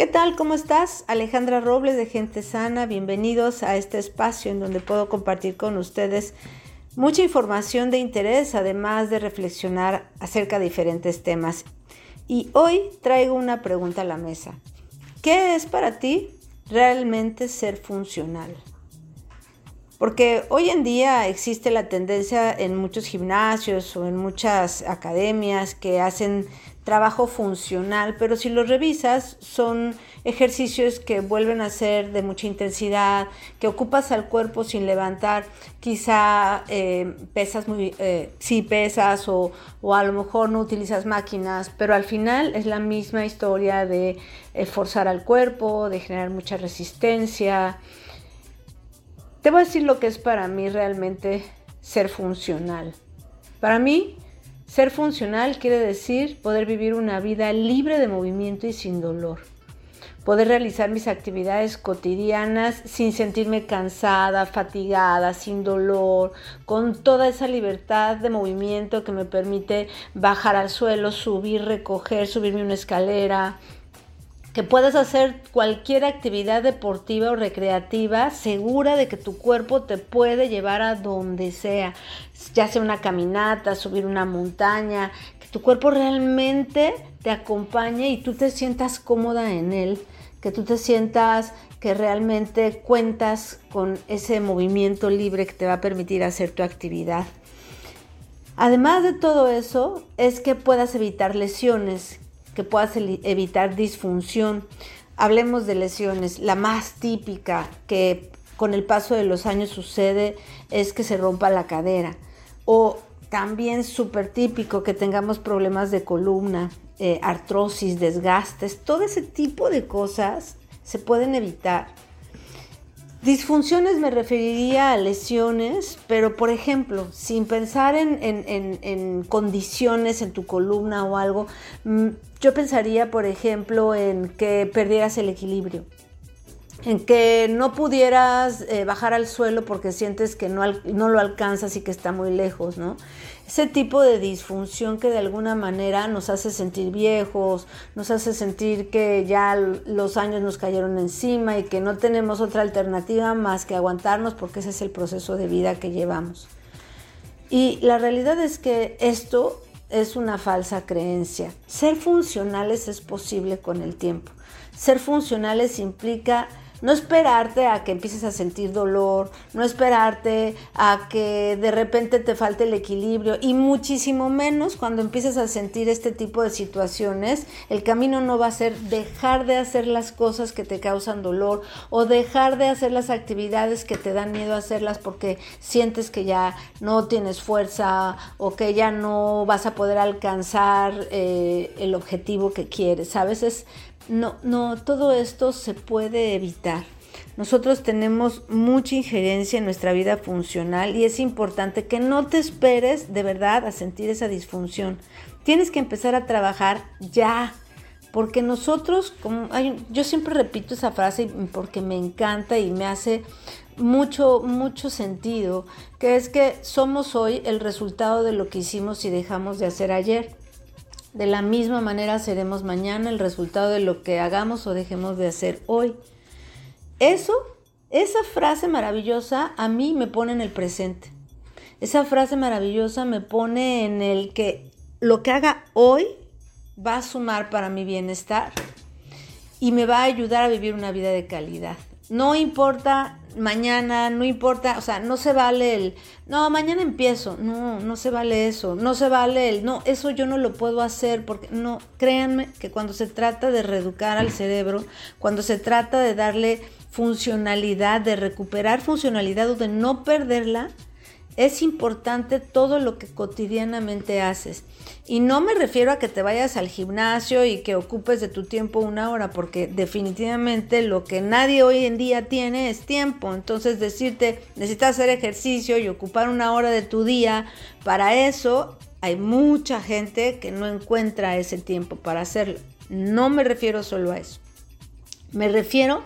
¿Qué tal? ¿Cómo estás? Alejandra Robles de Gente Sana. Bienvenidos a este espacio en donde puedo compartir con ustedes mucha información de interés, además de reflexionar acerca de diferentes temas. Y hoy traigo una pregunta a la mesa. ¿Qué es para ti realmente ser funcional? Porque hoy en día existe la tendencia en muchos gimnasios o en muchas academias que hacen trabajo funcional, pero si lo revisas son ejercicios que vuelven a ser de mucha intensidad, que ocupas al cuerpo sin levantar, quizá eh, pesas muy, eh, sí pesas o, o, a lo mejor no utilizas máquinas, pero al final es la misma historia de eh, forzar al cuerpo, de generar mucha resistencia. Te voy a decir lo que es para mí realmente ser funcional. Para mí, ser funcional quiere decir poder vivir una vida libre de movimiento y sin dolor. Poder realizar mis actividades cotidianas sin sentirme cansada, fatigada, sin dolor, con toda esa libertad de movimiento que me permite bajar al suelo, subir, recoger, subirme una escalera, que puedas hacer cualquier actividad deportiva o recreativa segura de que tu cuerpo te puede llevar a donde sea, ya sea una caminata, subir una montaña, que tu cuerpo realmente te acompañe y tú te sientas cómoda en él, que tú te sientas que realmente cuentas con ese movimiento libre que te va a permitir hacer tu actividad. Además de todo eso, es que puedas evitar lesiones, que puedas evitar disfunción. Hablemos de lesiones. La más típica que con el paso de los años sucede es que se rompa la cadera. O también súper típico que tengamos problemas de columna, eh, artrosis, desgastes. Todo ese tipo de cosas se pueden evitar Disfunciones me referiría a lesiones, pero por ejemplo, sin pensar en, condiciones en tu columna o algo, mm, yo pensaría, por ejemplo, en que perdieras el equilibrio, en que no pudieras eh, bajar al suelo porque sientes que no, no lo alcanzas y que está muy lejos, ¿no? ese tipo de disfunción que de alguna manera nos hace sentir viejos, nos hace sentir que ya los años nos cayeron encima y que no tenemos otra alternativa más que aguantarnos porque ese es el proceso de vida que llevamos. Y la realidad es que esto es una falsa creencia. Ser funcionales es posible con el tiempo. Ser funcionales implica no esperarte a que empieces a sentir dolor, no esperarte a que de repente te falte el equilibrio y muchísimo menos cuando empieces a sentir este tipo de situaciones, el camino no va a ser dejar de hacer las cosas que te causan dolor o dejar de hacer las actividades que te dan miedo a hacerlas porque sientes que ya no tienes fuerza o que ya no vas a poder alcanzar eh, el objetivo que quieres. A veces no, no, todo esto se puede evitar. Nosotros tenemos mucha injerencia en nuestra vida funcional y es importante que no te esperes de verdad a sentir esa disfunción. Tienes que empezar a trabajar ya, porque nosotros, como yo siempre repito esa frase porque me encanta y me hace mucho, mucho sentido, que es que somos hoy el resultado de lo que hicimos y dejamos de hacer ayer. De la misma manera seremos mañana el resultado de lo que hagamos o dejemos de hacer hoy. Eso, esa frase maravillosa a mí me pone en el presente. Esa frase maravillosa me pone en el que lo que haga hoy va a sumar para mi bienestar y me va a ayudar a vivir una vida de calidad. No importa mañana, no importa, o sea, no se vale el, no, mañana empiezo, no, no se vale eso, no se vale el, no, eso yo no lo puedo hacer porque, no, créanme que cuando se trata de reeducar al cerebro, cuando se trata de darle funcionalidad, de recuperar funcionalidad o de no perderla, es importante todo lo que cotidianamente haces. Y no me refiero a que te vayas al gimnasio y que ocupes de tu tiempo una hora, porque definitivamente lo que nadie hoy en día tiene es tiempo. Entonces decirte, necesitas hacer ejercicio y ocupar una hora de tu día, para eso hay mucha gente que no encuentra ese tiempo para hacerlo. No me refiero solo a eso. Me refiero a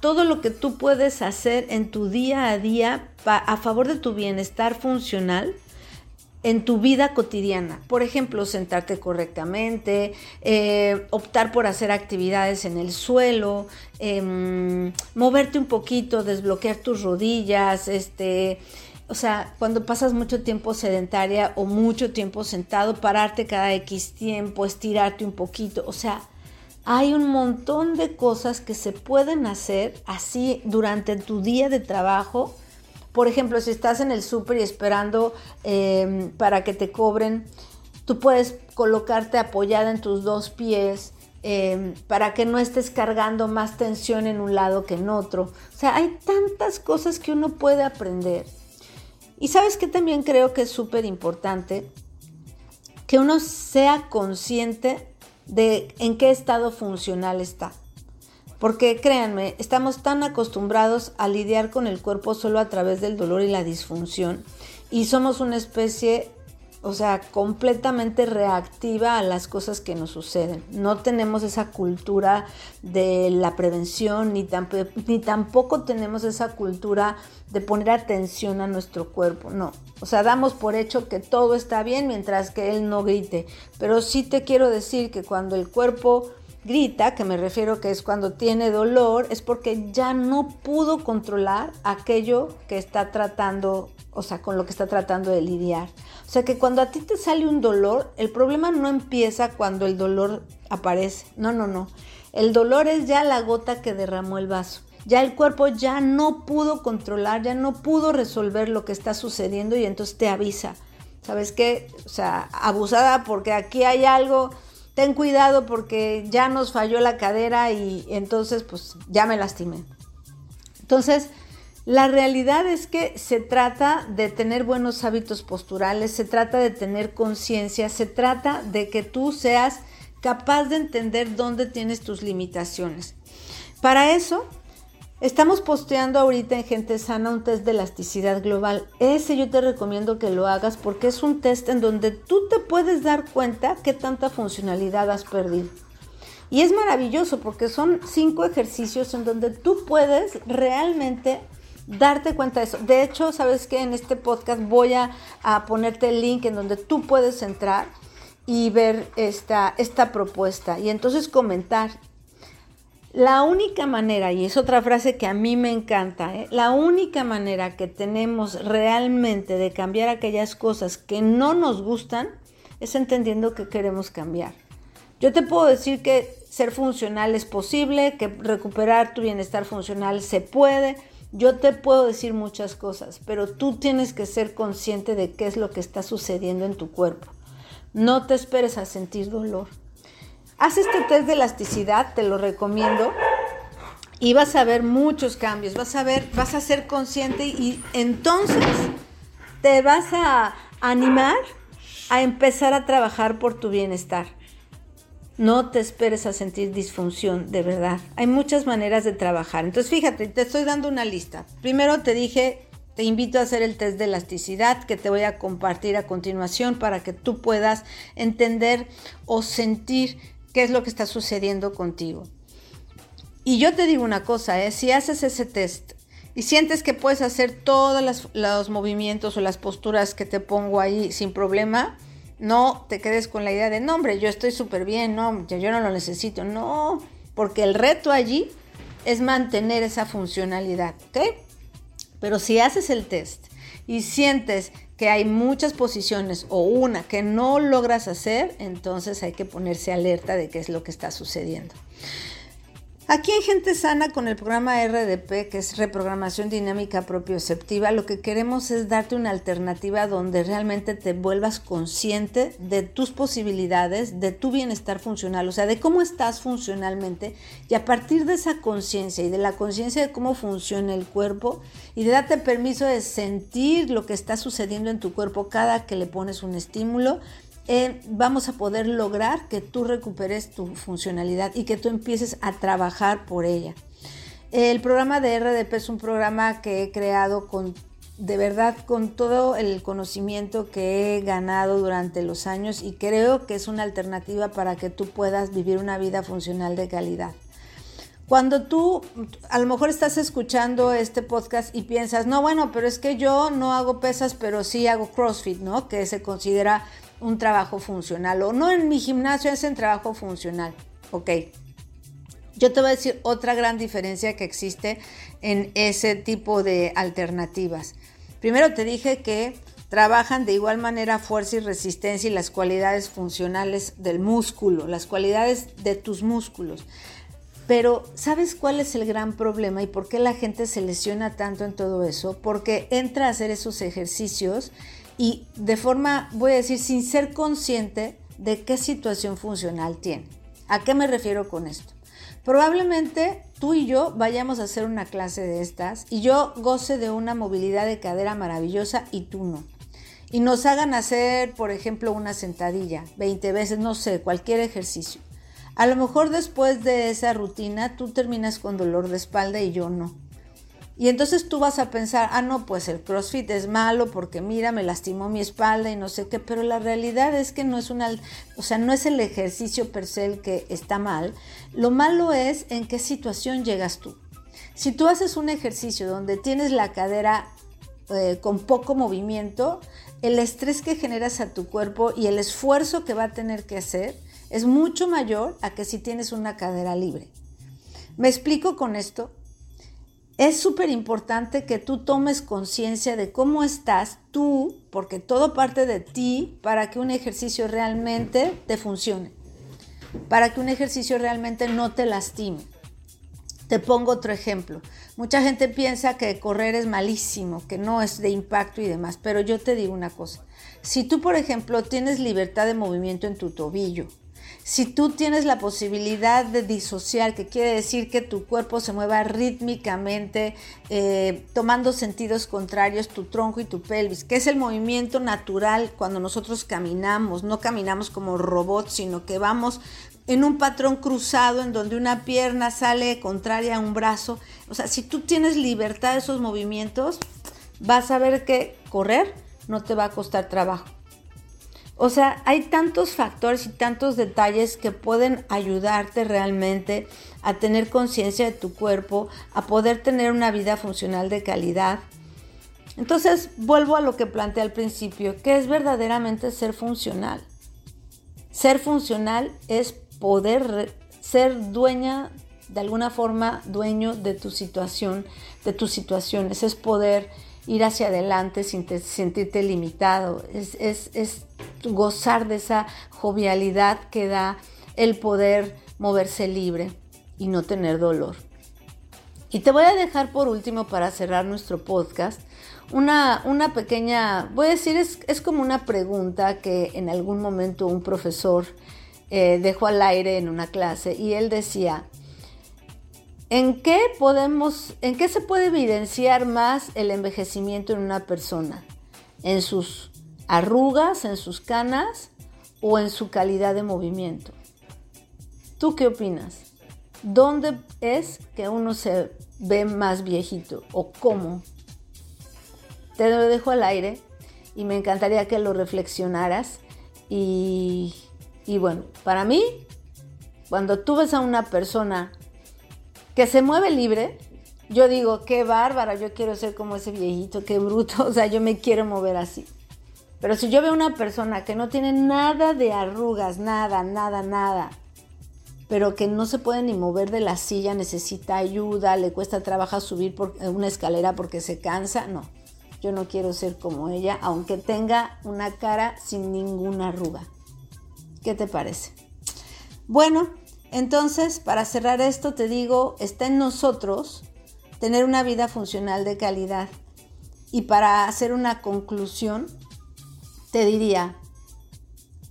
todo lo que tú puedes hacer en tu día a día a favor de tu bienestar funcional en tu vida cotidiana. Por ejemplo, sentarte correctamente, eh, optar por hacer actividades en el suelo, em, moverte un poquito, desbloquear tus rodillas, este, o sea, cuando pasas mucho tiempo sedentaria o mucho tiempo sentado, pararte cada X tiempo, estirarte un poquito, o sea, hay un montón de cosas que se pueden hacer así durante tu día de trabajo por ejemplo, si estás en el súper y esperando em, para que te cobren, tú puedes colocarte apoyada en tus dos pies em, para que no estés cargando más tensión en un lado que en otro. O sea, hay tantas cosas que uno puede aprender. Y sabes que también creo que es súper importante que uno sea consciente de en qué estado funcional está. Porque créanme, estamos tan acostumbrados a lidiar con el cuerpo solo a través del dolor y la disfunción y somos una especie, o sea, completamente reactiva a las cosas que nos suceden. No tenemos esa cultura de la prevención ni, tampoco tenemos esa cultura de poner atención a nuestro cuerpo. No, o sea, damos por hecho que todo está bien mientras que él no grite. Pero sí te quiero decir que cuando el cuerpo grita, que me refiero que es cuando tiene dolor, es porque ya no pudo controlar aquello que está tratando, o sea, con lo que está tratando de lidiar. O sea que cuando a ti te sale un dolor, el problema no empieza cuando el dolor aparece. No, no, no. El dolor es ya la gota que derramó el vaso. Ya el cuerpo ya no pudo controlar, ya no pudo resolver lo que está sucediendo y entonces te avisa. ¿Sabes qué? O sea, abusada porque aquí hay algo ten cuidado porque ya nos falló la cadera y entonces pues ya me lastimé. Entonces, la realidad es que se trata de tener buenos hábitos posturales, se trata de tener conciencia, se trata de que tú seas capaz de entender dónde tienes tus limitaciones. Para eso, Estamos posteando ahorita en Gente Sana un test de elasticidad global. Ese yo te recomiendo que lo hagas porque es un test en donde tú te puedes dar cuenta qué tanta funcionalidad has perdido. Y es maravilloso porque son cinco ejercicios en donde tú puedes realmente darte cuenta de eso. De hecho, sabes que en este podcast voy a, ponerte el link en donde tú puedes entrar y ver esta, esta propuesta y entonces comentar la única manera, y es otra frase que a mí me encanta, ¿eh? la única manera que tenemos realmente de cambiar aquellas cosas que no nos gustan es entendiendo que queremos cambiar. Yo te puedo decir que ser funcional es posible, que recuperar tu bienestar funcional se puede. Yo te puedo decir muchas cosas, pero tú tienes que ser consciente de qué es lo que está sucediendo en tu cuerpo. No te esperes a sentir dolor. Haz este test de elasticidad, te lo recomiendo. Y vas a ver muchos cambios, vas a ver, vas a ser consciente y entonces te vas a animar a empezar a trabajar por tu bienestar. No te esperes a sentir disfunción, de verdad. Hay muchas maneras de trabajar. Entonces, fíjate, te estoy dando una lista. Primero te dije, te invito a hacer el test de elasticidad que te voy a compartir a continuación para que tú puedas entender o sentir qué es lo que está sucediendo contigo. Y yo te digo una cosa, ¿eh? si haces ese test y sientes que puedes hacer todos los movimientos o las posturas que te pongo ahí sin problema, no te quedes con la idea de, no, hombre, yo estoy súper bien, no, yo no lo necesito. No, porque el reto allí es mantener esa funcionalidad, ¿ok? Pero si haces el test y sientes que hay muchas posiciones o una que no logras hacer, entonces hay que ponerse alerta de qué es lo que está sucediendo. Aquí en Gente Sana con el programa RDP, que es Reprogramación Dinámica Propioceptiva, lo que queremos es darte una alternativa donde realmente te vuelvas consciente de tus posibilidades, de tu bienestar funcional, o sea, de cómo estás funcionalmente y a partir de esa conciencia y de la conciencia de cómo funciona el cuerpo y de darte permiso de sentir lo que está sucediendo en tu cuerpo cada que le pones un estímulo, vamos a poder lograr que tú recuperes tu funcionalidad y que tú empieces a trabajar por ella. El programa de RDP es un programa que he creado con, de verdad, con todo el conocimiento que he ganado durante los años y creo que es una alternativa para que tú puedas vivir una vida funcional de calidad. Cuando tú a lo mejor estás escuchando este podcast y piensas, no, bueno, pero es que yo no hago pesas, pero sí hago CrossFit, ¿no? Que se considera un trabajo funcional. O no en mi gimnasio es en trabajo funcional. Ok. Yo te voy a decir otra gran diferencia que existe en ese tipo de alternativas. Primero te dije que trabajan de igual manera fuerza y resistencia y las cualidades funcionales del músculo, las cualidades de tus músculos. Pero ¿sabes cuál es el gran problema y por qué la gente se lesiona tanto en todo eso? Porque entra a hacer esos ejercicios y de forma, voy a decir, sin ser consciente de qué situación funcional tiene. ¿A qué me refiero con esto? Probablemente tú y yo vayamos a hacer una clase de estas y yo goce de una movilidad de cadera maravillosa y tú no y nos hagan hacer, por ejemplo, una sentadilla 20 veces, no sé, cualquier ejercicio. A lo mejor después de esa rutina tú terminas con dolor de espalda y yo no. Y entonces tú vas a pensar, ah, no, pues el CrossFit es malo porque mira, me lastimó mi espalda y no sé qué, pero la realidad es que no es una, o sea, no es el ejercicio per se el que está mal. Lo malo es en qué situación llegas tú. Si tú haces un ejercicio donde tienes la cadera eh, con poco movimiento, el estrés que generas a tu cuerpo y el esfuerzo que va a tener que hacer es mucho mayor a que si tienes una cadera libre. ¿Me explico con esto? Es súper importante que tú tomes conciencia de cómo estás tú, porque todo parte de ti para que un ejercicio realmente te funcione, para que un ejercicio realmente no te lastime. Te pongo otro ejemplo. Mucha gente piensa que correr es malísimo, que no es de impacto y demás, pero yo te digo una cosa. Si tú, por ejemplo, tienes libertad de movimiento en tu tobillo, si tú tienes la posibilidad de disociar, que quiere decir que tu cuerpo se mueva rítmicamente, eh, tomando sentidos contrarios, tu tronco y tu pelvis, que es el movimiento natural cuando nosotros caminamos, no caminamos como robots, sino que vamos en un patrón cruzado en donde una pierna sale contraria a un brazo. O sea, si tú tienes libertad de esos movimientos, vas a ver que correr no te va a costar trabajo. O sea, hay tantos factores y tantos detalles que pueden ayudarte realmente a tener conciencia de tu cuerpo, a poder tener una vida funcional de calidad. Entonces, vuelvo a lo que planteé al principio, que es verdaderamente ser funcional. Ser funcional es poder ser dueña, de alguna forma, dueño de tu situación, de tus situaciones, es poder ir hacia adelante sin sentirte limitado, es, es gozar de esa jovialidad que da el poder moverse libre y no tener dolor. Y te voy a dejar por último para cerrar nuestro podcast una, una pequeña, voy a decir, es, es, como una pregunta que en algún momento un profesor eh, dejó al aire en una clase y él decía, ¿en qué podemos, en qué se puede evidenciar más el envejecimiento en una persona? ¿En sus arrugas, en sus canas o en su calidad de movimiento? ¿Tú qué opinas? ¿Dónde es que uno se ve más viejito o cómo? Te lo dejo al aire y me encantaría que lo reflexionaras y y bueno, para mí, cuando tú ves a una persona que se mueve libre, yo digo, qué bárbara, yo quiero ser como ese viejito, qué bruto, o sea, yo me quiero mover así. Pero si yo veo una persona que no tiene nada de arrugas, nada, nada, nada, pero que no se puede ni mover de la silla, necesita ayuda, le cuesta trabajo subir por una escalera porque se cansa, no. Yo no quiero ser como ella, aunque tenga una cara sin ninguna arruga. ¿Qué te parece? Bueno, entonces, para cerrar esto, te digo, está en nosotros tener una vida funcional de calidad. Y para hacer una conclusión, te diría,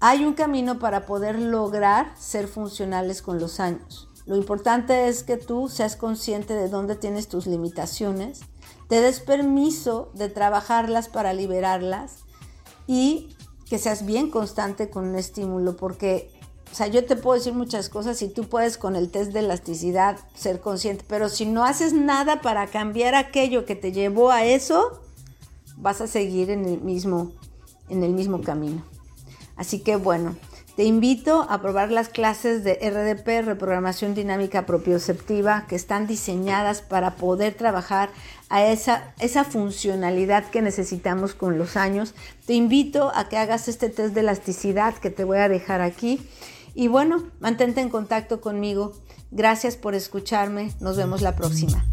hay un camino para poder lograr ser funcionales con los años. Lo importante es que tú seas consciente de dónde tienes tus limitaciones, te des permiso de trabajarlas para liberarlas y que seas bien constante con un estímulo, porque, o sea, yo te puedo decir muchas cosas y tú puedes con el test de elasticidad ser consciente, pero si no haces nada para cambiar aquello que te llevó a eso, vas a seguir en el mismo, en el mismo camino. Así que bueno, Te invito a probar las clases de RDP, reprogramación dinámica propioceptiva, que están diseñadas para poder trabajar a esa, esa funcionalidad que necesitamos con los años. Te invito a que hagas este test de elasticidad que te voy a dejar aquí. Y bueno, mantente en contacto conmigo. Gracias por escucharme. Nos vemos la próxima.